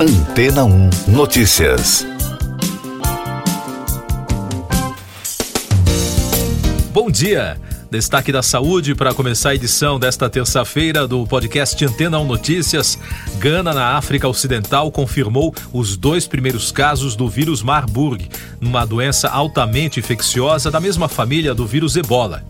Antena 1 Notícias. Bom dia. Destaque da saúde para começar a edição desta terça-feira do podcast Antena 1 Notícias. Gana, na África Ocidental, confirmou os dois primeiros casos do vírus Marburg, uma doença altamente infecciosa da mesma família do vírus Ebola.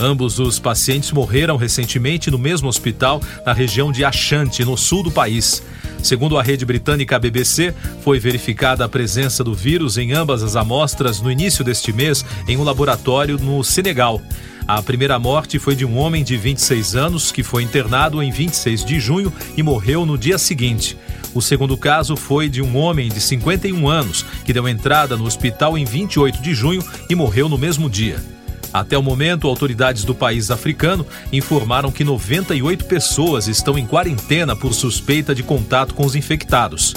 Ambos os pacientes morreram recentemente no mesmo hospital na região de Ashanti, no sul do país. Segundo a rede britânica BBC, foi verificada a presença do vírus em ambas as amostras no início deste mês em um laboratório no Senegal. A primeira morte foi de um homem de 26 anos que foi internado em 26 de junho e morreu no dia seguinte. O segundo caso foi de um homem de 51 anos que deu entrada no hospital em 28 de junho e morreu no mesmo dia. Até o momento, autoridades do país africano informaram que 98 pessoas estão em quarentena por suspeita de contato com os infectados.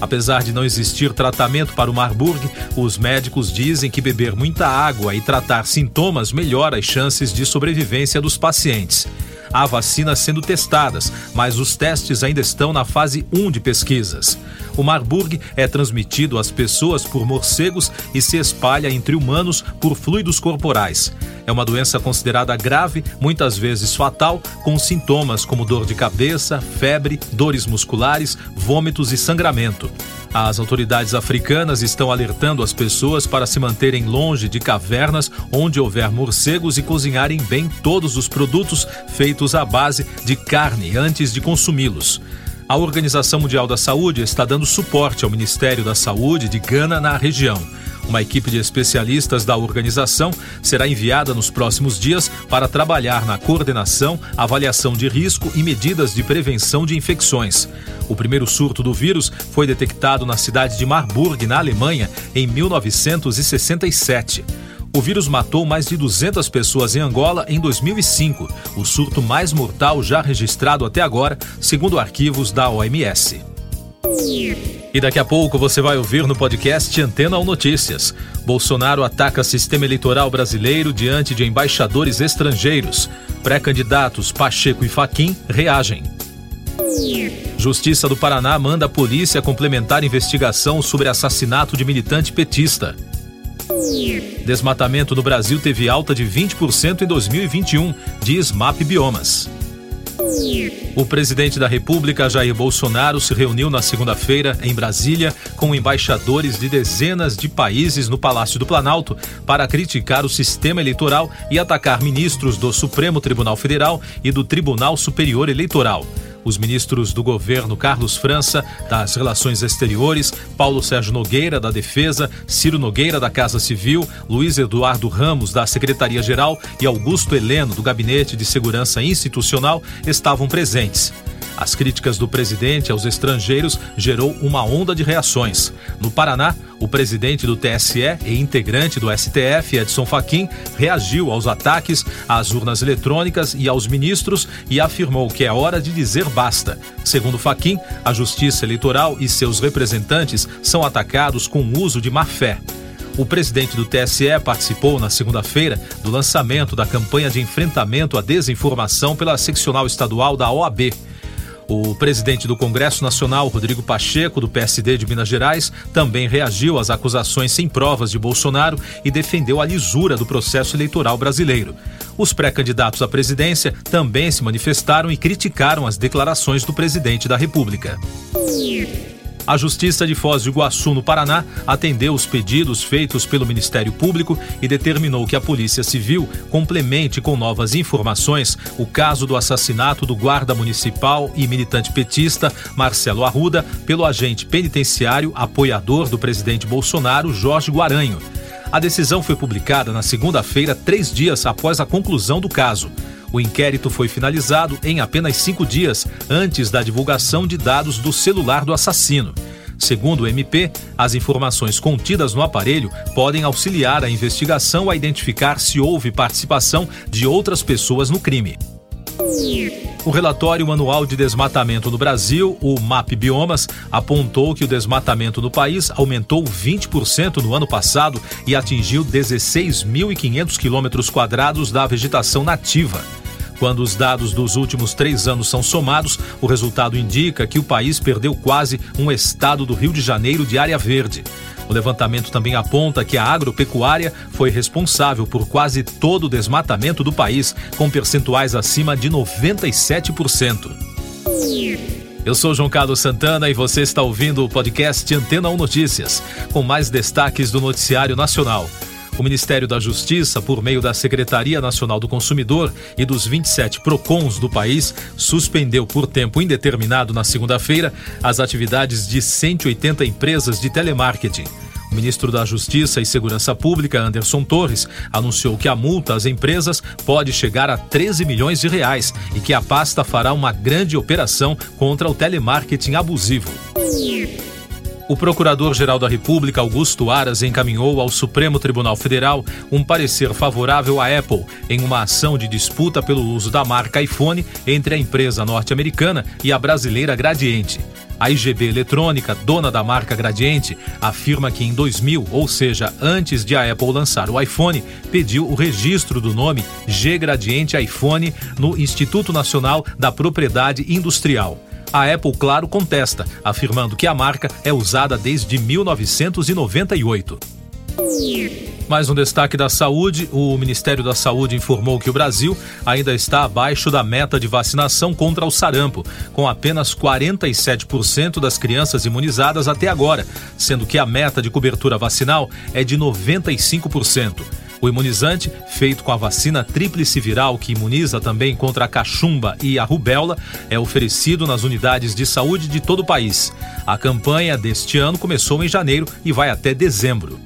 Apesar de não existir tratamento para o Marburg, os médicos dizem que beber muita água e tratar sintomas melhora as chances de sobrevivência dos pacientes. Há vacinas sendo testadas, mas os testes ainda estão na fase 1 de pesquisas. O Marburg é transmitido às pessoas por morcegos e se espalha entre humanos por fluidos corporais. É uma doença considerada grave, muitas vezes fatal, com sintomas como dor de cabeça, febre, dores musculares, vômitos e sangramento. As autoridades africanas estão alertando as pessoas para se manterem longe de cavernas onde houver morcegos e cozinharem bem todos os produtos feitos à base de carne antes de consumi-los. A Organização Mundial da Saúde está dando suporte ao Ministério da Saúde de Gana na região. Uma equipe de especialistas da organização será enviada nos próximos dias para trabalhar na coordenação, avaliação de risco e medidas de prevenção de infecções. O primeiro surto do vírus foi detectado na cidade de Marburg, na Alemanha, em 1967. O vírus matou mais de 200 pessoas em Angola em 2005, o surto mais mortal já registrado até agora, segundo arquivos da OMS. E daqui a pouco você vai ouvir no podcast Antena ou Notícias. Bolsonaro ataca sistema eleitoral brasileiro diante de embaixadores estrangeiros. Pré-candidatos Pacheco e Faquim reagem. Justiça do Paraná manda a polícia complementar investigação sobre assassinato de militante petista. Desmatamento no Brasil teve alta de 20% em 2021, diz MAP Biomas. O presidente da República, Jair Bolsonaro, se reuniu na segunda-feira em Brasília com embaixadores de dezenas de países no Palácio do Planalto para criticar o sistema eleitoral e atacar ministros do Supremo Tribunal Federal e do Tribunal Superior Eleitoral os ministros do governo Carlos França, das Relações Exteriores, Paulo Sérgio Nogueira, da Defesa, Ciro Nogueira, da Casa Civil, Luiz Eduardo Ramos, da Secretaria-Geral e Augusto Heleno, do Gabinete de Segurança Institucional, estavam presentes. As críticas do presidente aos estrangeiros gerou uma onda de reações. No Paraná, o presidente do TSE e integrante do STF, Edson Fachin, reagiu aos ataques às urnas eletrônicas e aos ministros e afirmou que é hora de dizer basta. Segundo Fachin, a Justiça Eleitoral e seus representantes são atacados com o uso de má fé. O presidente do TSE participou na segunda-feira do lançamento da campanha de enfrentamento à desinformação pela seccional estadual da OAB. O presidente do Congresso Nacional, Rodrigo Pacheco, do PSD de Minas Gerais, também reagiu às acusações sem provas de Bolsonaro e defendeu a lisura do processo eleitoral brasileiro. Os pré-candidatos à presidência também se manifestaram e criticaram as declarações do presidente da República. A Justiça de Foz do Iguaçu, no Paraná, atendeu os pedidos feitos pelo Ministério Público e determinou que a Polícia Civil complemente com novas informações o caso do assassinato do guarda municipal e militante petista Marcelo Arruda pelo agente penitenciário apoiador do presidente Bolsonaro, Jorge Guaranho. A decisão foi publicada na segunda-feira, três dias após a conclusão do caso. O inquérito foi finalizado em apenas cinco dias antes da divulgação de dados do celular do assassino. Segundo o MP, as informações contidas no aparelho podem auxiliar a investigação a identificar se houve participação de outras pessoas no crime. O relatório anual de desmatamento no Brasil, o MAP Biomas, apontou que o desmatamento no país aumentou 20% no ano passado e atingiu 16.500 quilômetros quadrados da vegetação nativa. Quando os dados dos últimos três anos são somados, o resultado indica que o país perdeu quase um estado do Rio de Janeiro de área verde. O levantamento também aponta que a agropecuária foi responsável por quase todo o desmatamento do país, com percentuais acima de 97%. Eu sou João Carlos Santana e você está ouvindo o podcast Antena 1 Notícias, com mais destaques do noticiário nacional. O Ministério da Justiça, por meio da Secretaria Nacional do Consumidor e dos 27 PROCONs do país, suspendeu por tempo indeterminado na segunda-feira as atividades de 180 empresas de telemarketing. O ministro da Justiça e Segurança Pública, Anderson Torres, anunciou que a multa às empresas pode chegar a 13 milhões de reais e que a pasta fará uma grande operação contra o telemarketing abusivo. O Procurador-Geral da República, Augusto Aras, encaminhou ao Supremo Tribunal Federal um parecer favorável à Apple em uma ação de disputa pelo uso da marca iPhone entre a empresa norte-americana e a brasileira Gradiente. A IGB Eletrônica, dona da marca Gradiente, afirma que em 2000, ou seja, antes de a Apple lançar o iPhone, pediu o registro do nome G Gradiente iPhone no Instituto Nacional da Propriedade Industrial. A Apple, claro, contesta, afirmando que a marca é usada desde 1998. Mais um destaque da saúde: o Ministério da Saúde informou que o Brasil ainda está abaixo da meta de vacinação contra o sarampo, com apenas 47% das crianças imunizadas até agora, sendo que a meta de cobertura vacinal é de 95%. O imunizante, feito com a vacina tríplice viral que imuniza também contra a cachumba e a rubéola, é oferecido nas unidades de saúde de todo o país. A campanha deste ano começou em janeiro e vai até dezembro.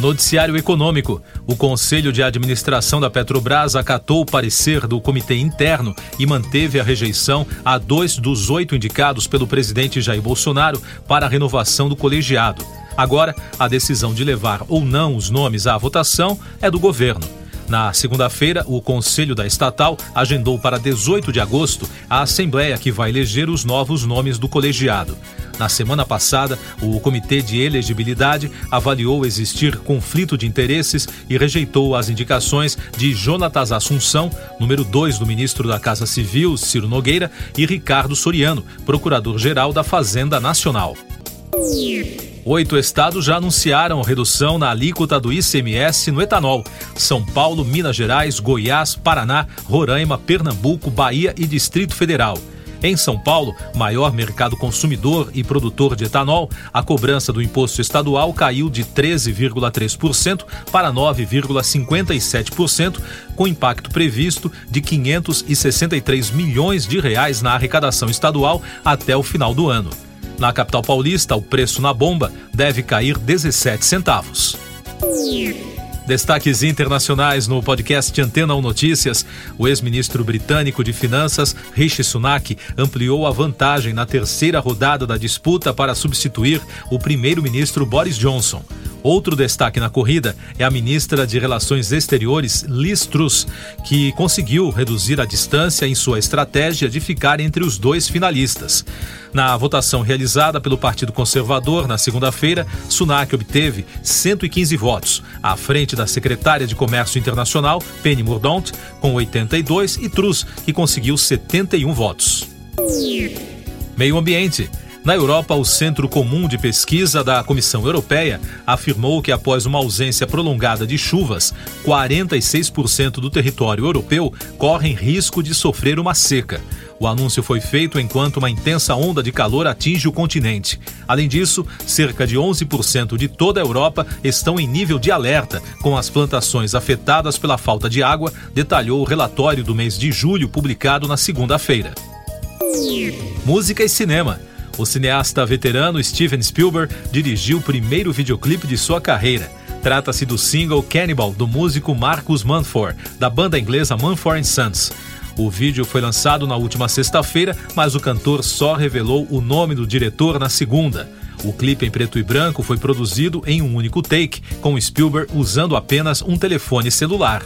Noticiário Econômico. O Conselho de Administração da Petrobras acatou o parecer do comitê interno e manteve a rejeição a dois dos oito indicados pelo presidente Jair Bolsonaro para a renovação do colegiado. Agora, a decisão de levar ou não os nomes à votação é do governo. Na segunda-feira, o Conselho da Estatal agendou para 18 de agosto a Assembleia que vai eleger os novos nomes do colegiado. Na semana passada, o Comitê de Elegibilidade avaliou existir conflito de interesses e rejeitou as indicações de Jonatas Assunção, número 2 do ministro da Casa Civil, Ciro Nogueira, e Ricardo Soriano, procurador-geral da Fazenda Nacional. Oito estados já anunciaram redução na alíquota do ICMS no etanol: São Paulo, Minas Gerais, Goiás, Paraná, Roraima, Pernambuco, Bahia e Distrito Federal. Em São Paulo, maior mercado consumidor e produtor de etanol, a cobrança do imposto estadual caiu de 13,3% para 9,57%, com impacto previsto de 563 milhões de reais na arrecadação estadual até o final do ano. Na capital paulista, o preço na bomba deve cair 17 centavos. Destaques internacionais no podcast Antena 1 Notícias. O ex-ministro britânico de Finanças, Rishi Sunak, ampliou a vantagem na terceira rodada da disputa para substituir o primeiro-ministro Boris Johnson. Outro destaque na corrida é a ministra de Relações Exteriores, Liz Truss, que conseguiu reduzir a distância em sua estratégia de ficar entre os dois finalistas. Na votação realizada pelo Partido Conservador na segunda-feira, Sunak obteve 115 votos, à frente da secretária de Comércio Internacional, Penny Mordaunt, com 82, e Truss, que conseguiu 71 votos. Meio Ambiente. Na Europa, o Centro Comum de Pesquisa da Comissão Europeia afirmou que após uma ausência prolongada de chuvas, 46% do território europeu corre risco de sofrer uma seca. O anúncio foi feito enquanto uma intensa onda de calor atinge o continente. Além disso, cerca de 11% de toda a Europa estão em nível de alerta, com as plantações afetadas pela falta de água, detalhou o relatório do mês de julho publicado na segunda-feira. Música e cinema. O cineasta veterano Steven Spielberg dirigiu o primeiro videoclipe de sua carreira. Trata-se do single Cannibal do músico Marcus Manford, da banda inglesa Manford Sons. O vídeo foi lançado na última sexta-feira, mas o cantor só revelou o nome do diretor na segunda. O clipe em preto e branco foi produzido em um único take, com Spielberg usando apenas um telefone celular.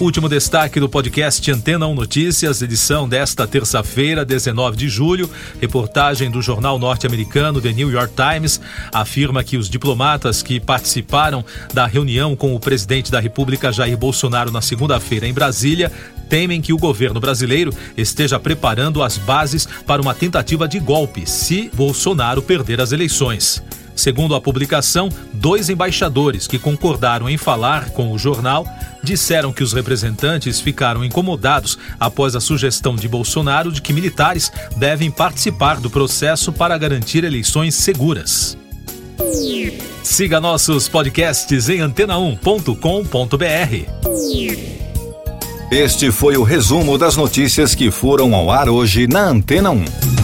Último destaque do podcast Antena 1 Notícias, edição desta terça-feira, 19 de julho. Reportagem do jornal norte-americano The New York Times afirma que os diplomatas que participaram da reunião com o presidente da República, Jair Bolsonaro, na segunda-feira em Brasília, temem que o governo brasileiro esteja preparando as bases para uma tentativa de golpe se Bolsonaro perder as eleições. Segundo a publicação, dois embaixadores que concordaram em falar com o jornal disseram que os representantes ficaram incomodados após a sugestão de Bolsonaro de que militares devem participar do processo para garantir eleições seguras. Siga nossos podcasts em antena1.com.br. Este foi o resumo das notícias que foram ao ar hoje na Antena 1.